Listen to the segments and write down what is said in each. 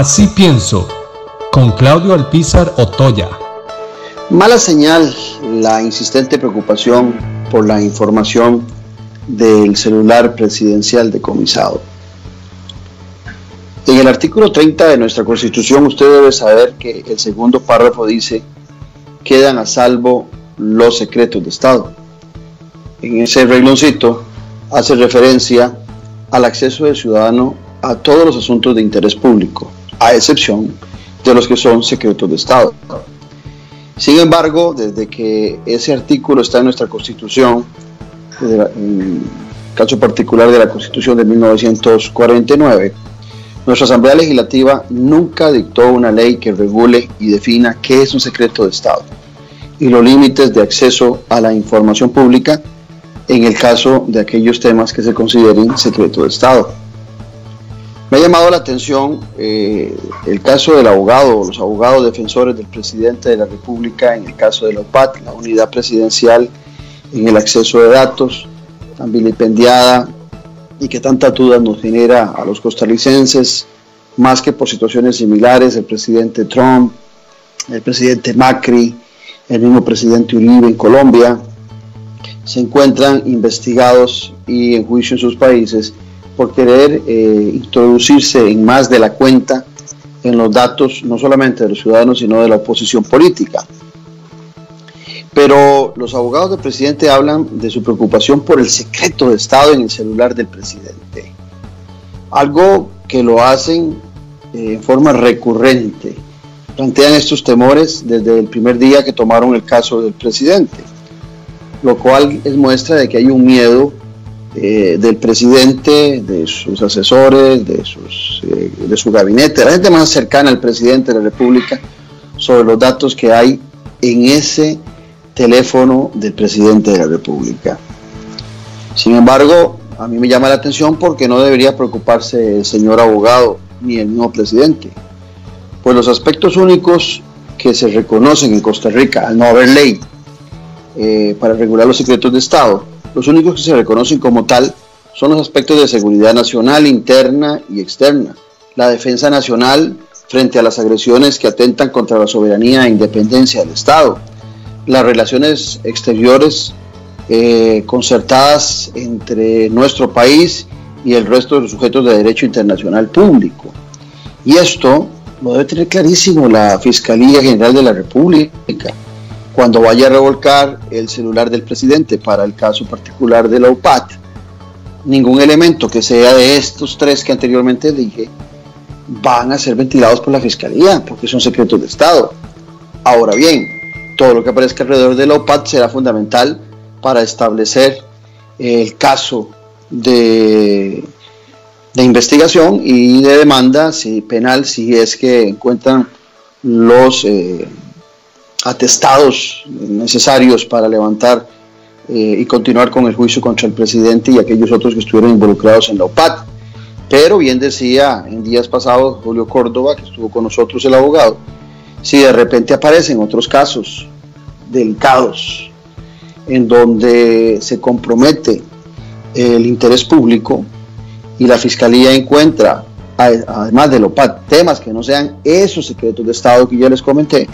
Así pienso, con Claudio Alpizar Otoya. Mala señal la insistente preocupación por la información del celular presidencial decomisado. En el artículo 30 de nuestra Constitución usted debe saber que el segundo párrafo dice, quedan a salvo los secretos de Estado. En ese regloncito hace referencia al acceso del ciudadano a todos los asuntos de interés público, a excepción de los que son secretos de Estado. Sin embargo, desde que ese artículo está en nuestra Constitución, en el caso particular de la Constitución de 1949, nuestra Asamblea Legislativa nunca dictó una ley que regule y defina qué es un secreto de Estado y los límites de acceso a la información pública en el caso de aquellos temas que se consideren secreto de Estado. Me ha llamado la atención eh, el caso del abogado, los abogados defensores del presidente de la República en el caso de la OPAT, la unidad presidencial en el acceso de datos, tan vilipendiada y que tanta duda nos genera a los costarricenses, más que por situaciones similares, el presidente Trump, el presidente Macri, el mismo presidente Uribe en Colombia, se encuentran investigados y en juicio en sus países por querer eh, introducirse en más de la cuenta en los datos no solamente de los ciudadanos, sino de la oposición política. Pero los abogados del presidente hablan de su preocupación por el secreto de Estado en el celular del presidente. Algo que lo hacen eh, en forma recurrente. Plantean estos temores desde el primer día que tomaron el caso del presidente, lo cual es muestra de que hay un miedo eh, del presidente, de sus asesores, de, sus, eh, de su gabinete, la gente más cercana al presidente de la República, sobre los datos que hay en ese teléfono del presidente de la República. Sin embargo, a mí me llama la atención porque no debería preocuparse el señor abogado ni el mismo presidente, pues los aspectos únicos que se reconocen en Costa Rica al no haber ley eh, para regular los secretos de Estado los únicos que se reconocen como tal son los aspectos de seguridad nacional, interna y externa, la defensa nacional frente a las agresiones que atentan contra la soberanía e independencia del Estado, las relaciones exteriores eh, concertadas entre nuestro país y el resto de los sujetos de derecho internacional público. Y esto lo debe tener clarísimo la Fiscalía General de la República cuando vaya a revolcar el celular del presidente para el caso particular de la UPAT, ningún elemento que sea de estos tres que anteriormente dije van a ser ventilados por la Fiscalía, porque son secretos de Estado. Ahora bien, todo lo que aparezca alrededor de la UPAT será fundamental para establecer el caso de, de investigación y de demanda si, penal si es que encuentran los... Eh, atestados necesarios para levantar eh, y continuar con el juicio contra el presidente y aquellos otros que estuvieron involucrados en la OPAT. Pero bien decía en días pasados Julio Córdoba, que estuvo con nosotros el abogado, si de repente aparecen otros casos delicados en donde se compromete el interés público y la fiscalía encuentra, además de OPAT, temas que no sean esos secretos de Estado que ya les comenté,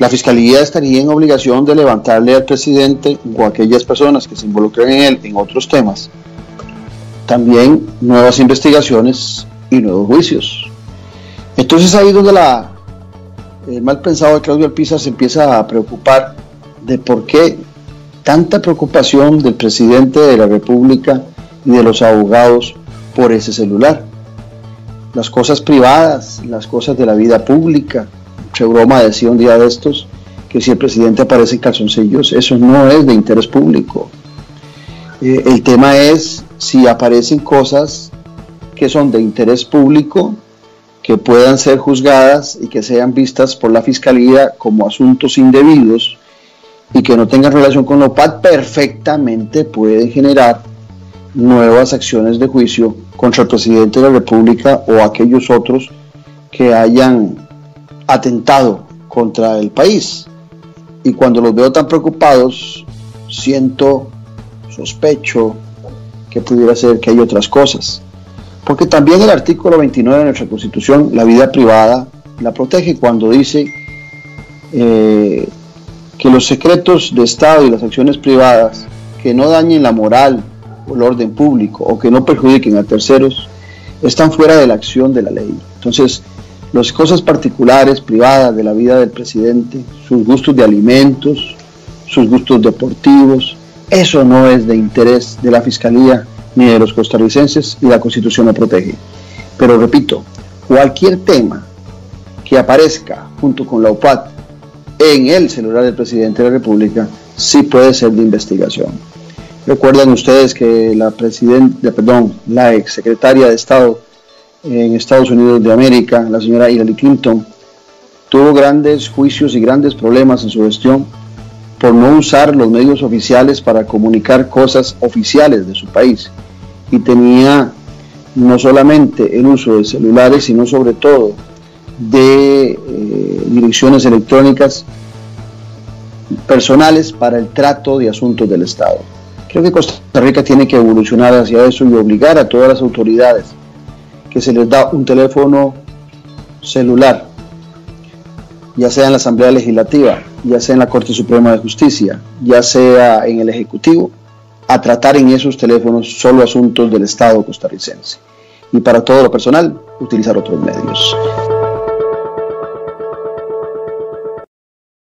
la Fiscalía estaría en obligación de levantarle al presidente o a aquellas personas que se involucren en él en otros temas también nuevas investigaciones y nuevos juicios. Entonces ahí donde la, el mal pensado de Claudio Alpizar se empieza a preocupar de por qué tanta preocupación del presidente de la República y de los abogados por ese celular. Las cosas privadas, las cosas de la vida pública, broma decía un día de estos que si el presidente aparece en calzoncillos, eso no es de interés público. Eh, el tema es si aparecen cosas que son de interés público, que puedan ser juzgadas y que sean vistas por la fiscalía como asuntos indebidos y que no tengan relación con la OPAD, perfectamente pueden generar nuevas acciones de juicio contra el presidente de la República o aquellos otros que hayan atentado contra el país. Y cuando los veo tan preocupados, siento, sospecho que pudiera ser que hay otras cosas. Porque también el artículo 29 de nuestra Constitución, la vida privada, la protege cuando dice eh, que los secretos de Estado y las acciones privadas que no dañen la moral o el orden público o que no perjudiquen a terceros están fuera de la acción de la ley. Entonces, las cosas particulares, privadas de la vida del presidente, sus gustos de alimentos, sus gustos deportivos, eso no es de interés de la Fiscalía ni de los costarricenses y la Constitución lo protege. Pero repito, cualquier tema que aparezca junto con la UPAD en el celular del presidente de la República sí puede ser de investigación. Recuerdan ustedes que la presidenta, perdón, la ex secretaria de Estado en Estados Unidos de América, la señora Hillary Clinton, tuvo grandes juicios y grandes problemas en su gestión por no usar los medios oficiales para comunicar cosas oficiales de su país. Y tenía no solamente el uso de celulares, sino sobre todo de eh, direcciones electrónicas personales para el trato de asuntos del Estado. Creo que Costa Rica tiene que evolucionar hacia eso y obligar a todas las autoridades que se les da un teléfono celular, ya sea en la Asamblea Legislativa, ya sea en la Corte Suprema de Justicia, ya sea en el Ejecutivo, a tratar en esos teléfonos solo asuntos del Estado costarricense. Y para todo lo personal, utilizar otros medios.